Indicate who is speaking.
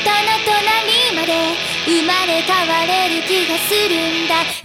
Speaker 1: 人の隣まで生まれ変われる気がするんだ。